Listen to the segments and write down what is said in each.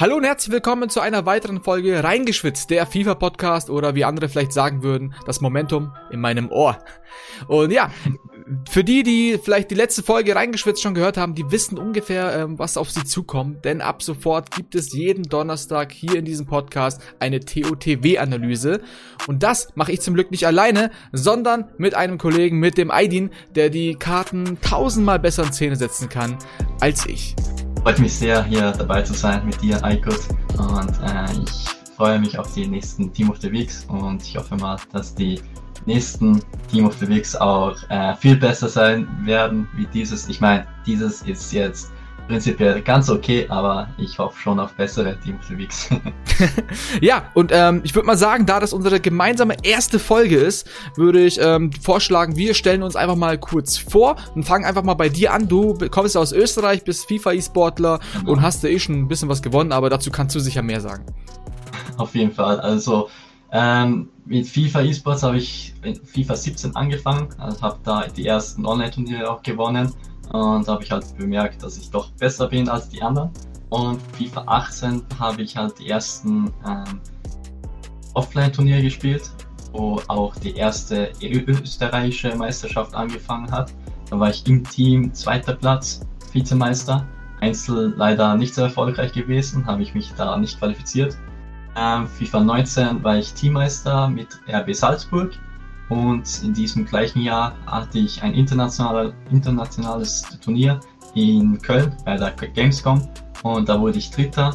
Hallo und herzlich willkommen zu einer weiteren Folge Reingeschwitzt, der FIFA-Podcast oder wie andere vielleicht sagen würden, das Momentum in meinem Ohr. Und ja, für die, die vielleicht die letzte Folge Reingeschwitzt schon gehört haben, die wissen ungefähr, ähm, was auf sie zukommt, denn ab sofort gibt es jeden Donnerstag hier in diesem Podcast eine TOTW-Analyse. Und das mache ich zum Glück nicht alleine, sondern mit einem Kollegen, mit dem Aidin, der die Karten tausendmal besser in Szene setzen kann als ich. Freut mich sehr, hier dabei zu sein mit dir, Aykut. Und äh, ich freue mich auf die nächsten Team of the Weeks und ich hoffe mal, dass die nächsten Team of the Weeks auch äh, viel besser sein werden wie dieses. Ich meine, dieses ist jetzt prinzipiell ganz okay, aber ich hoffe schon auf bessere Team of the Weeks. ja, und ähm, ich würde mal sagen, da das unsere gemeinsame erste Folge ist, würde ich ähm, vorschlagen, wir stellen uns einfach mal kurz vor und fangen einfach mal bei dir an. Du kommst aus Österreich, bist FIFA-E-Sportler genau. und hast da eh schon ein bisschen was gewonnen, aber dazu kannst du sicher mehr sagen. Auf jeden Fall. Also ähm, mit FIFA E-Sports habe ich in FIFA 17 angefangen, also habe da die ersten Online-Turniere auch gewonnen und da habe ich halt bemerkt, dass ich doch besser bin als die anderen. Und FIFA 18 habe ich halt die ersten ähm, Offline-Turniere gespielt, wo auch die erste österreichische Meisterschaft angefangen hat. Da war ich im Team zweiter Platz, Vizemeister. Einzel leider nicht so erfolgreich gewesen, habe ich mich da nicht qualifiziert. Ähm, FIFA 19 war ich Teammeister mit RB Salzburg und in diesem gleichen Jahr hatte ich ein international, internationales Turnier in Köln bei der Gamescom und da wurde ich Dritter.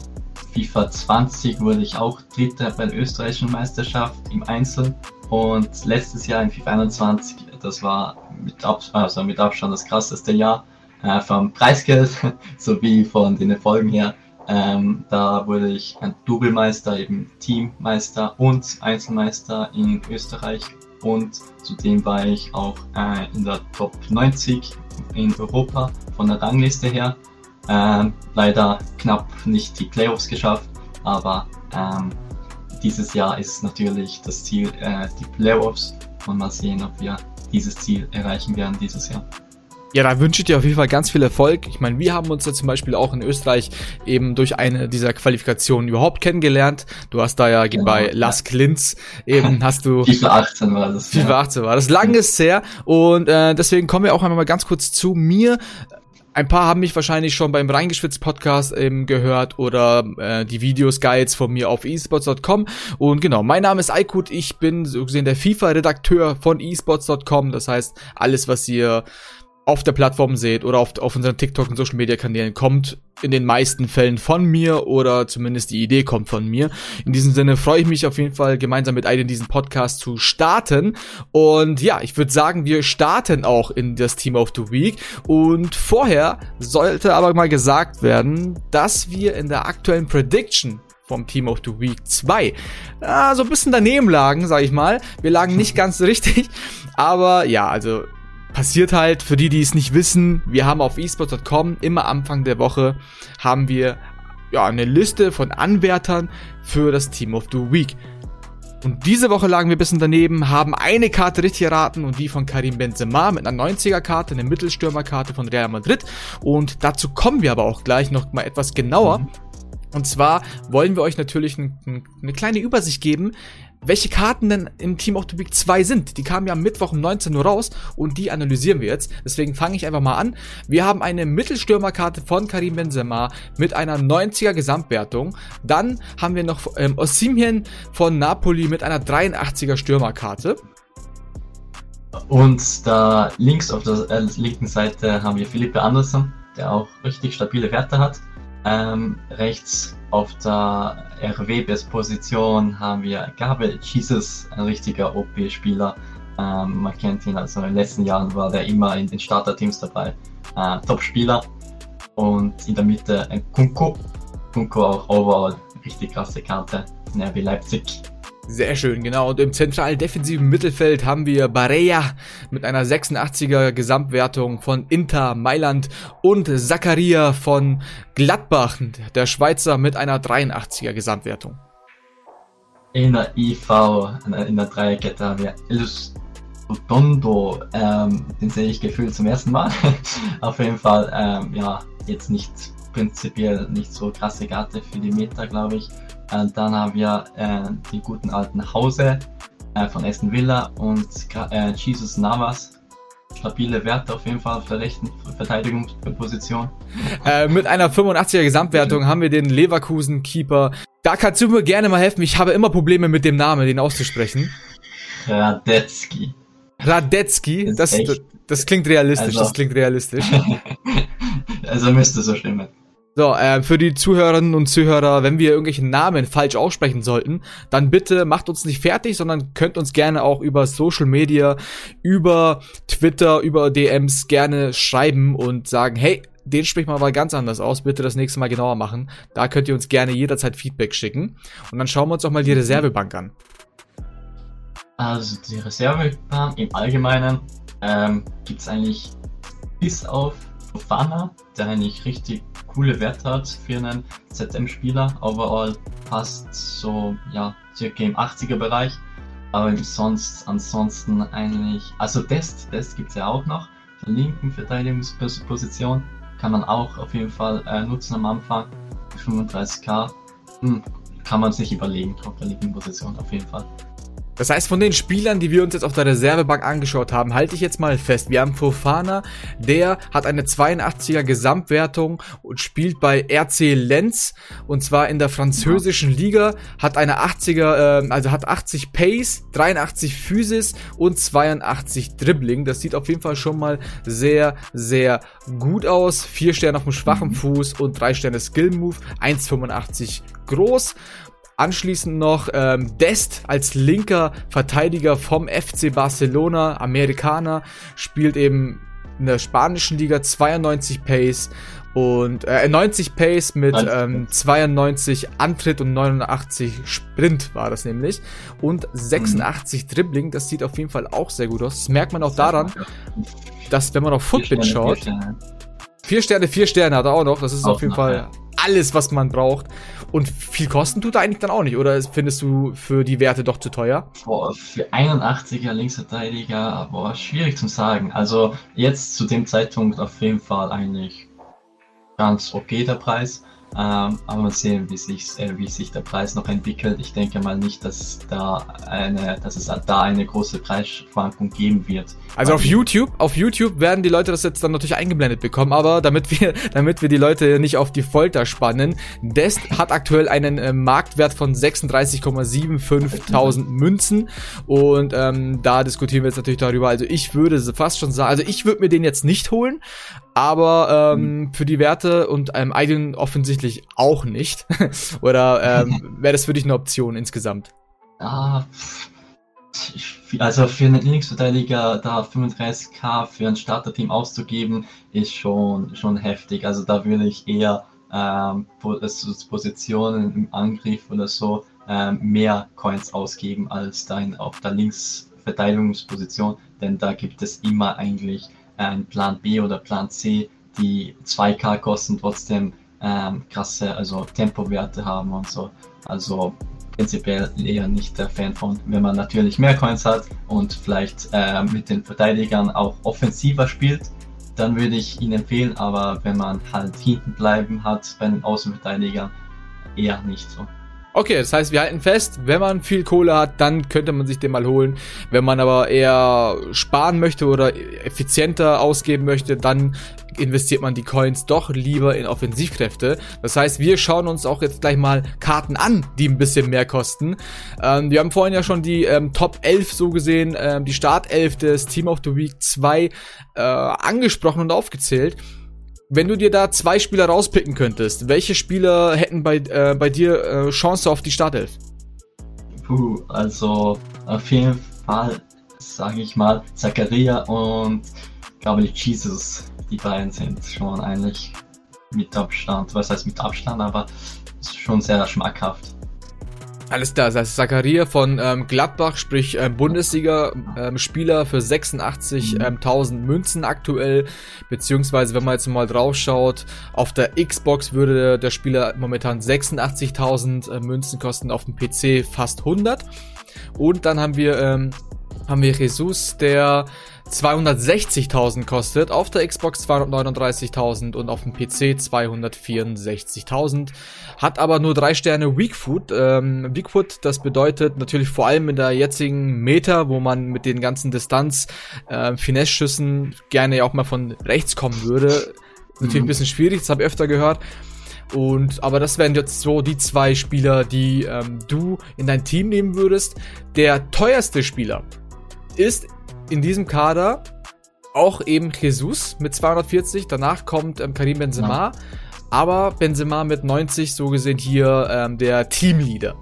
FIFA 20 wurde ich auch Dritter bei der österreichischen Meisterschaft im Einzel und letztes Jahr in FIFA 21, das war mit, Ab also mit Abstand das krasseste Jahr äh, vom Preisgeld sowie von den Erfolgen her. Ähm, da wurde ich ein Doublemeister, eben Teammeister und Einzelmeister in Österreich und zudem war ich auch äh, in der Top 90 in Europa von der Rangliste her. Ähm, leider knapp nicht die Playoffs geschafft, aber ähm, dieses Jahr ist natürlich das Ziel äh, die Playoffs und mal sehen, ob wir dieses Ziel erreichen werden dieses Jahr. Ja, da wünsche ich dir auf jeden Fall ganz viel Erfolg. Ich meine, wir haben uns ja zum Beispiel auch in Österreich eben durch eine dieser Qualifikationen überhaupt kennengelernt. Du hast da ja genau, bei Las Klintz eben hast du FIFA 18 war das. FIFA ja. 18 war das. Lange ist her und äh, deswegen kommen wir auch einmal mal ganz kurz zu mir. Ein paar haben mich wahrscheinlich schon beim Reingeschwitzt Podcast eben gehört oder äh, die Videos, Guides von mir auf esports.com. Und genau, mein Name ist Aykut, ich bin so gesehen der FIFA-Redakteur von esports.com. Das heißt, alles, was ihr auf der Plattform seht oder auf, auf unseren TikTok und Social Media Kanälen kommt in den meisten Fällen von mir oder zumindest die Idee kommt von mir. In diesem Sinne freue ich mich auf jeden Fall gemeinsam mit Aiden diesen Podcast zu starten und ja, ich würde sagen, wir starten auch in das Team of the Week und vorher sollte aber mal gesagt werden, dass wir in der aktuellen Prediction vom Team of the Week 2 äh, so ein bisschen daneben lagen, sag ich mal. Wir lagen nicht ganz richtig, aber ja, also passiert halt, für die, die es nicht wissen, wir haben auf esports.com immer Anfang der Woche haben wir ja eine Liste von Anwärtern für das Team of the Week. Und diese Woche lagen wir ein bisschen daneben, haben eine Karte richtig erraten und die von Karim Benzema mit einer 90er-Karte, eine Mittelstürmer-Karte von Real Madrid. Und dazu kommen wir aber auch gleich noch mal etwas genauer. Mhm. Und zwar wollen wir euch natürlich eine kleine Übersicht geben, welche Karten denn im Team of the Week 2 sind. Die kamen ja am Mittwoch um 19 Uhr raus und die analysieren wir jetzt. Deswegen fange ich einfach mal an. Wir haben eine Mittelstürmerkarte von Karim Benzema mit einer 90er Gesamtwertung. Dann haben wir noch ähm, Osimhen von Napoli mit einer 83er Stürmerkarte. Und da links auf der äh, linken Seite haben wir Philippe Andersen, der auch richtig stabile Werte hat. Ähm, rechts auf der RW-Position haben wir Gabriel Jesus, ein richtiger OP-Spieler. Ähm, man kennt ihn, also in den letzten Jahren war der immer in den Starterteams dabei. Äh, Top-Spieler. Und in der Mitte ein Kunko. Kunko auch overall richtig krasse Karte RB Leipzig. Sehr schön, genau. Und im zentralen defensiven Mittelfeld haben wir Barea mit einer 86er Gesamtwertung von Inter Mailand und Zakaria von Gladbach, der Schweizer, mit einer 83er Gesamtwertung. In der IV, in der Dreierkette haben wir Elus Rotondo, ähm, den sehe ich gefühlt zum ersten Mal. Auf jeden Fall, ähm, ja, jetzt nicht prinzipiell nicht so krasse Karte für die Meta, glaube ich. Äh, dann haben wir äh, die guten alten Hause äh, von Aston Villa und äh, Jesus Navas. Stabile Werte auf jeden Fall auf der rechten Verteidigungsposition. Äh, mit einer 85er Gesamtwertung haben wir den Leverkusen-Keeper. Da kannst du mir gerne mal helfen. Ich habe immer Probleme mit dem Namen, den auszusprechen. Radetzky. Radetzky, das, das, das, klingt realistisch, also, das klingt realistisch. also müsste so stimmen. So, äh, für die Zuhörerinnen und Zuhörer, wenn wir irgendwelche Namen falsch aussprechen sollten, dann bitte macht uns nicht fertig, sondern könnt uns gerne auch über Social Media, über Twitter, über DMs gerne schreiben und sagen, hey, den spricht man mal ganz anders aus, bitte das nächste Mal genauer machen. Da könnt ihr uns gerne jederzeit Feedback schicken. Und dann schauen wir uns auch mal die Reservebank an. Also die Reservebank im Allgemeinen ähm, gibt es eigentlich bis auf Fofana, der eigentlich richtig coole Werte hat für einen ZM-Spieler. Overall passt so, ja, circa im 80er Bereich. Aber sonst, ansonsten eigentlich, also Dest, Dest gibt es ja auch noch. Der linken Verteidigungsposition kann man auch auf jeden Fall äh, nutzen am Anfang. 35k. Hm, kann man sich überlegen, auf der linken Position auf jeden Fall. Das heißt, von den Spielern, die wir uns jetzt auf der Reservebank angeschaut haben, halte ich jetzt mal fest. Wir haben Fofana, der hat eine 82er Gesamtwertung und spielt bei RC Lenz und zwar in der französischen Liga, hat eine 80er, äh, also hat 80 Pace, 83 Physis und 82 Dribbling. Das sieht auf jeden Fall schon mal sehr, sehr gut aus. Vier Sterne auf dem schwachen mhm. Fuß und drei Sterne Skill Move, 1,85 groß Anschließend noch ähm, Dest als linker Verteidiger vom FC Barcelona, Amerikaner, spielt eben in der spanischen Liga 92 Pace und äh, 90 Pace mit ähm, 92 Antritt und 89 Sprint war das nämlich und 86 mhm. Dribbling, das sieht auf jeden Fall auch sehr gut aus. Das merkt man auch daran, dass wenn man auf Footbit schaut, vier Sterne, vier Sterne hat er auch noch, das ist auch auf jeden Fall ja alles, was man braucht. Und viel kosten tut er eigentlich dann auch nicht, oder findest du für die Werte doch zu teuer? Boah, für 81er Linksverteidiger, boah, schwierig zu sagen. Also jetzt zu dem Zeitpunkt auf jeden Fall eigentlich ganz okay der Preis. Ähm, aber mal sehen, wie sich, äh, wie sich der Preis noch entwickelt. Ich denke mal nicht, dass, da eine, dass es da eine große Preisschwankung geben wird. Also auf YouTube, auf YouTube werden die Leute das jetzt dann natürlich eingeblendet bekommen, aber damit wir, damit wir die Leute nicht auf die Folter spannen, Dest hat aktuell einen äh, Marktwert von 36,75.000 Münzen und ähm, da diskutieren wir jetzt natürlich darüber. Also ich würde fast schon sagen, also ich würde mir den jetzt nicht holen, aber ähm, für die Werte und ähm, Idon offensichtlich auch nicht. Oder ähm, wäre das für dich eine Option insgesamt? Ah, also für einen Linksverteidiger da 35k für ein Starterteam auszugeben, ist schon, schon heftig. Also da würde ich eher ähm, Positionen im Angriff oder so ähm, mehr Coins ausgeben als dann auf der Linksverteidigungsposition, denn da gibt es immer eigentlich ein Plan B oder Plan C, die 2K kosten, trotzdem ähm, krasse also Tempowerte haben und so. Also prinzipiell eher nicht der Fan von, wenn man natürlich mehr Coins hat und vielleicht äh, mit den Verteidigern auch offensiver spielt, dann würde ich ihn empfehlen, aber wenn man halt hinten bleiben hat bei den Außenverteidigern, eher nicht so. Okay, das heißt, wir halten fest, wenn man viel Kohle hat, dann könnte man sich den mal holen. Wenn man aber eher sparen möchte oder effizienter ausgeben möchte, dann investiert man die Coins doch lieber in Offensivkräfte. Das heißt, wir schauen uns auch jetzt gleich mal Karten an, die ein bisschen mehr kosten. Ähm, wir haben vorhin ja schon die ähm, Top 11 so gesehen, ähm, die Startelf des Team of the Week 2 äh, angesprochen und aufgezählt. Wenn du dir da zwei Spieler rauspicken könntest, welche Spieler hätten bei, äh, bei dir äh, Chance auf die Startelf? Puh, also auf jeden Fall, sage ich mal, Zakaria und glaube ich Jesus. Die beiden sind schon eigentlich mit Abstand, was heißt mit Abstand, aber schon sehr schmackhaft. Alles klar, das heißt Zakaria von ähm, Gladbach, sprich ähm, Bundesliga-Spieler ähm, für 86.000 ähm, Münzen aktuell, beziehungsweise wenn man jetzt mal drauf schaut, auf der Xbox würde der Spieler momentan 86.000 äh, Münzen kosten, auf dem PC fast 100. Und dann haben wir, ähm, haben wir Jesus, der 260.000 kostet, auf der Xbox 239.000 und auf dem PC 264.000. Hat aber nur drei Sterne Weakfoot. Ähm, Weakfoot, das bedeutet natürlich vor allem in der jetzigen Meta, wo man mit den ganzen Distanz äh, Finesse-Schüssen gerne auch mal von rechts kommen würde. Natürlich mhm. ein bisschen schwierig, das habe ich öfter gehört. Und aber das wären jetzt so die zwei Spieler, die ähm, du in dein Team nehmen würdest. Der teuerste Spieler ist in diesem Kader auch eben Jesus mit 240. Danach kommt ähm, Karim Benzema. Ja. Aber Benzema mit 90, so gesehen hier ähm, der Teamleader.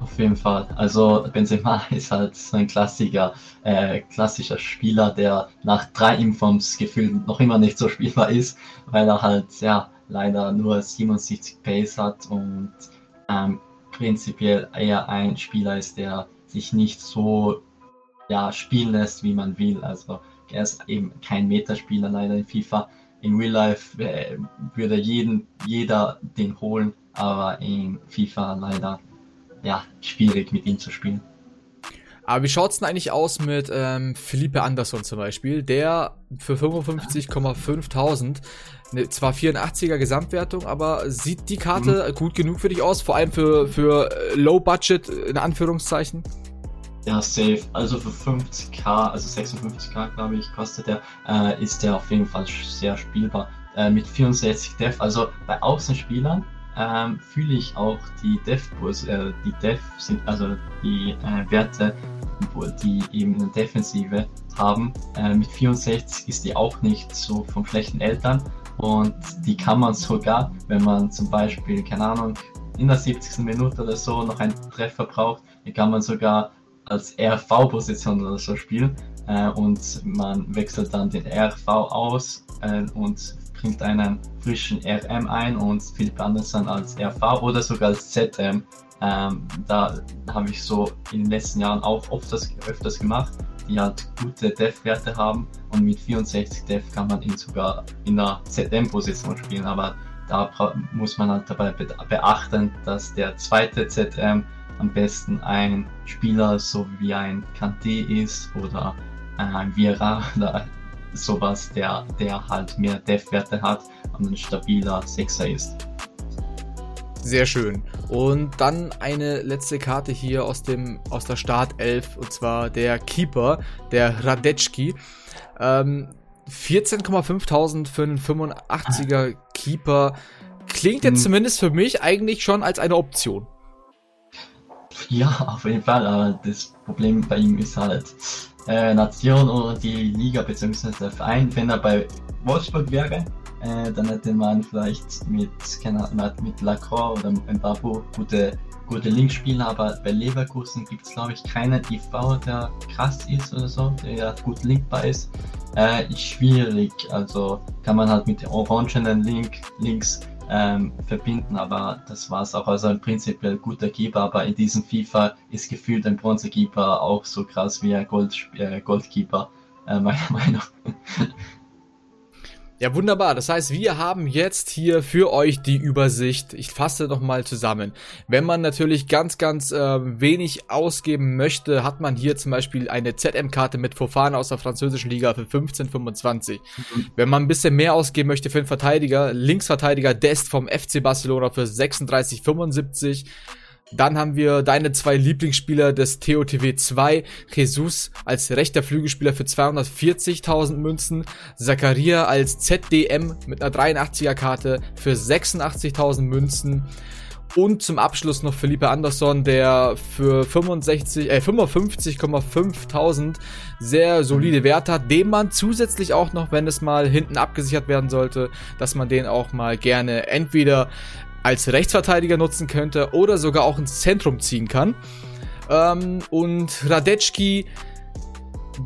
Auf jeden Fall. Also Benzema ist halt so ein Klassiker, äh, klassischer Spieler, der nach drei Informs gefühlt noch immer nicht so spielbar ist, weil er halt ja leider nur 77 Pace hat und ähm, prinzipiell eher ein Spieler ist, der sich nicht so ja, spielen lässt, wie man will. Also er ist eben kein Metaspieler leider in FIFA. In Real Life äh, würde jeden, jeder den holen, aber in FIFA leider ja, schwierig mit ihm zu spielen. Aber wie schaut's denn eigentlich aus mit ähm, Felipe Anderson zum Beispiel, der für 55,5000 ne, zwar 84er Gesamtwertung, aber sieht die Karte mhm. gut genug für dich aus, vor allem für, für äh, Low Budget in Anführungszeichen? Ja, safe. Also für 50k, also 56k glaube ich, kostet der, äh, ist der auf jeden Fall sehr spielbar. Äh, mit 64 Def, also bei Außenspielern ähm, fühle ich auch die Def, äh, die Def sind, also die äh, Werte, die eben eine Defensive haben. Äh, mit 64 ist die auch nicht so von schlechten Eltern und die kann man sogar, wenn man zum Beispiel, keine Ahnung, in der 70. Minute oder so noch einen Treffer braucht, die kann man sogar als RV-Position oder so spielen äh, und man wechselt dann den RV aus äh, und bringt einen frischen RM ein und Philipp Andersson als RV oder sogar als ZM. Ähm, da habe ich so in den letzten Jahren auch oft öfters gemacht, die halt gute Def-Werte haben und mit 64 Def kann man ihn sogar in der ZM-Position spielen, aber da muss man halt dabei beachten, dass der zweite ZM am besten ein Spieler so wie ein Kanté ist oder ein Vieira oder sowas, der, der halt mehr Def-Werte hat und ein stabiler Sechser ist. Sehr schön. Und dann eine letzte Karte hier aus dem aus der Startelf und zwar der Keeper, der Radetschki. Ähm, 14,5000 für einen 85er Keeper klingt jetzt hm. zumindest für mich eigentlich schon als eine Option. Ja, auf jeden Fall, aber das Problem bei ihm ist halt äh, Nation oder die Liga bzw. der Verein. Wenn er bei Wolfsburg wäre, äh, dann hätte man vielleicht mit, keine Ahnung, mit Lacroix oder Mbabu gute, gute Linkspieler, aber bei Leverkusen gibt es glaube ich keinen IV, der krass ist oder so, der gut linkbar ist. Äh, schwierig, also kann man halt mit orangenen Link, Links ähm, verbinden, aber das war es auch. Also ein prinzipiell guter Keeper, aber in diesem FIFA ist gefühlt ein Bronzekeeper auch so krass wie ein Gold, äh, Goldkeeper, äh, meiner Meinung nach. Ja, wunderbar. Das heißt, wir haben jetzt hier für euch die Übersicht. Ich fasse nochmal zusammen. Wenn man natürlich ganz, ganz äh, wenig ausgeben möchte, hat man hier zum Beispiel eine ZM-Karte mit Fofana aus der französischen Liga für 15,25. Mhm. Wenn man ein bisschen mehr ausgeben möchte für einen Verteidiger, Linksverteidiger Dest vom FC Barcelona für 36,75. Dann haben wir deine zwei Lieblingsspieler des TOTW 2, Jesus als rechter Flügelspieler für 240.000 Münzen, Zakaria als ZDM mit einer 83er Karte für 86.000 Münzen und zum Abschluss noch Felipe Andersson, der für 65, äh, 55,5.000 sehr solide Werte hat, dem man zusätzlich auch noch, wenn es mal hinten abgesichert werden sollte, dass man den auch mal gerne entweder als Rechtsverteidiger nutzen könnte oder sogar auch ins Zentrum ziehen kann. Ähm, und Radetschki,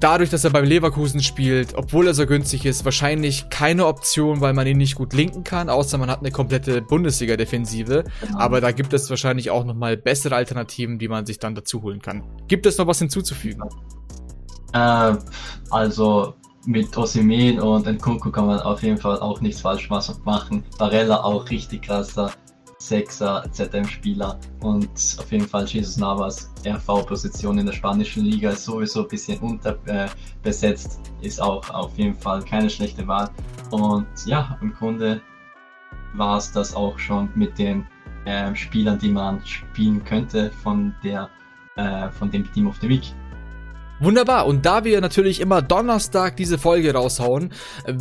dadurch, dass er beim Leverkusen spielt, obwohl er so günstig ist, wahrscheinlich keine Option, weil man ihn nicht gut linken kann, außer man hat eine komplette Bundesliga-Defensive. Genau. Aber da gibt es wahrscheinlich auch nochmal bessere Alternativen, die man sich dann dazu holen kann. Gibt es noch was hinzuzufügen? Äh, also mit Osimen und Nkunku kann man auf jeden Fall auch nichts falsch machen. Barella auch richtig krasser Sechser ZM-Spieler und auf jeden Fall Jesus Navas RV-Position in der spanischen Liga ist sowieso ein bisschen unterbesetzt, ist auch auf jeden Fall keine schlechte Wahl. Und ja, im Grunde war es das auch schon mit den äh, Spielern, die man spielen könnte von der äh, von dem Team of the Week. Wunderbar. Und da wir natürlich immer Donnerstag diese Folge raushauen,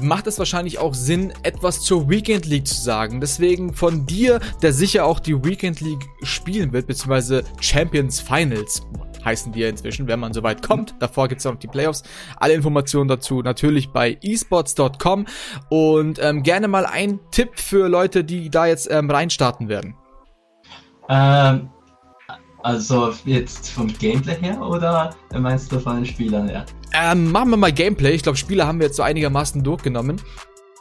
macht es wahrscheinlich auch Sinn, etwas zur Weekend League zu sagen. Deswegen von dir, der sicher auch die Weekend League spielen wird, beziehungsweise Champions Finals heißen die ja inzwischen, wenn man soweit kommt. Davor gibt's noch die Playoffs. Alle Informationen dazu natürlich bei esports.com und ähm, gerne mal ein Tipp für Leute, die da jetzt ähm, reinstarten werden. Ähm, also jetzt vom Gameplay her oder meinst du von den Spielern her? Ähm, machen wir mal Gameplay. Ich glaube, Spieler haben wir jetzt so einigermaßen durchgenommen.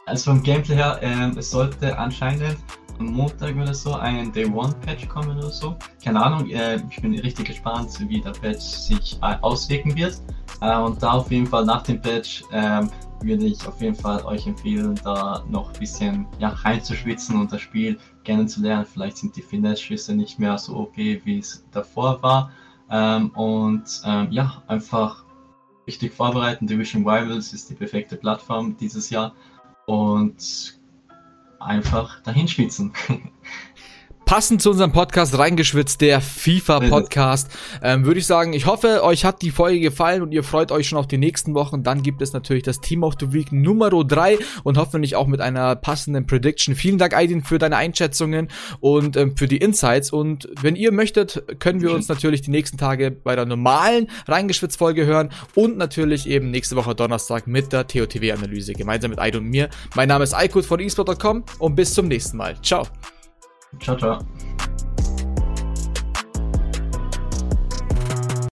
Also vom Gameplay her, ähm, es sollte anscheinend am Montag oder so ein Day One Patch kommen oder so. Keine Ahnung, äh, ich bin richtig gespannt, wie der Patch sich äh, auswirken wird. Äh, und da auf jeden Fall nach dem Patch ähm, würde ich auf jeden Fall euch empfehlen, da noch ein bisschen ja, reinzuschwitzen und das Spiel kennenzulernen. Vielleicht sind die Finesse-Schüsse nicht mehr so okay, wie es davor war. Ähm, und ähm, ja, einfach richtig vorbereiten. Division Rivals ist die perfekte Plattform dieses Jahr und einfach dahin schwitzen. passend zu unserem Podcast reingeschwitzt, der FIFA-Podcast, ähm, würde ich sagen, ich hoffe, euch hat die Folge gefallen und ihr freut euch schon auf die nächsten Wochen. Dann gibt es natürlich das Team of the Week Nummer 3 und hoffentlich auch mit einer passenden Prediction. Vielen Dank, Aidin, für deine Einschätzungen und ähm, für die Insights. Und wenn ihr möchtet, können wir uns natürlich die nächsten Tage bei der normalen Reingeschwitzt-Folge hören und natürlich eben nächste Woche Donnerstag mit der TOTW-Analyse gemeinsam mit Aidin und mir. Mein Name ist Aykut von eSport.com und bis zum nächsten Mal. Ciao. Ciao, ciao.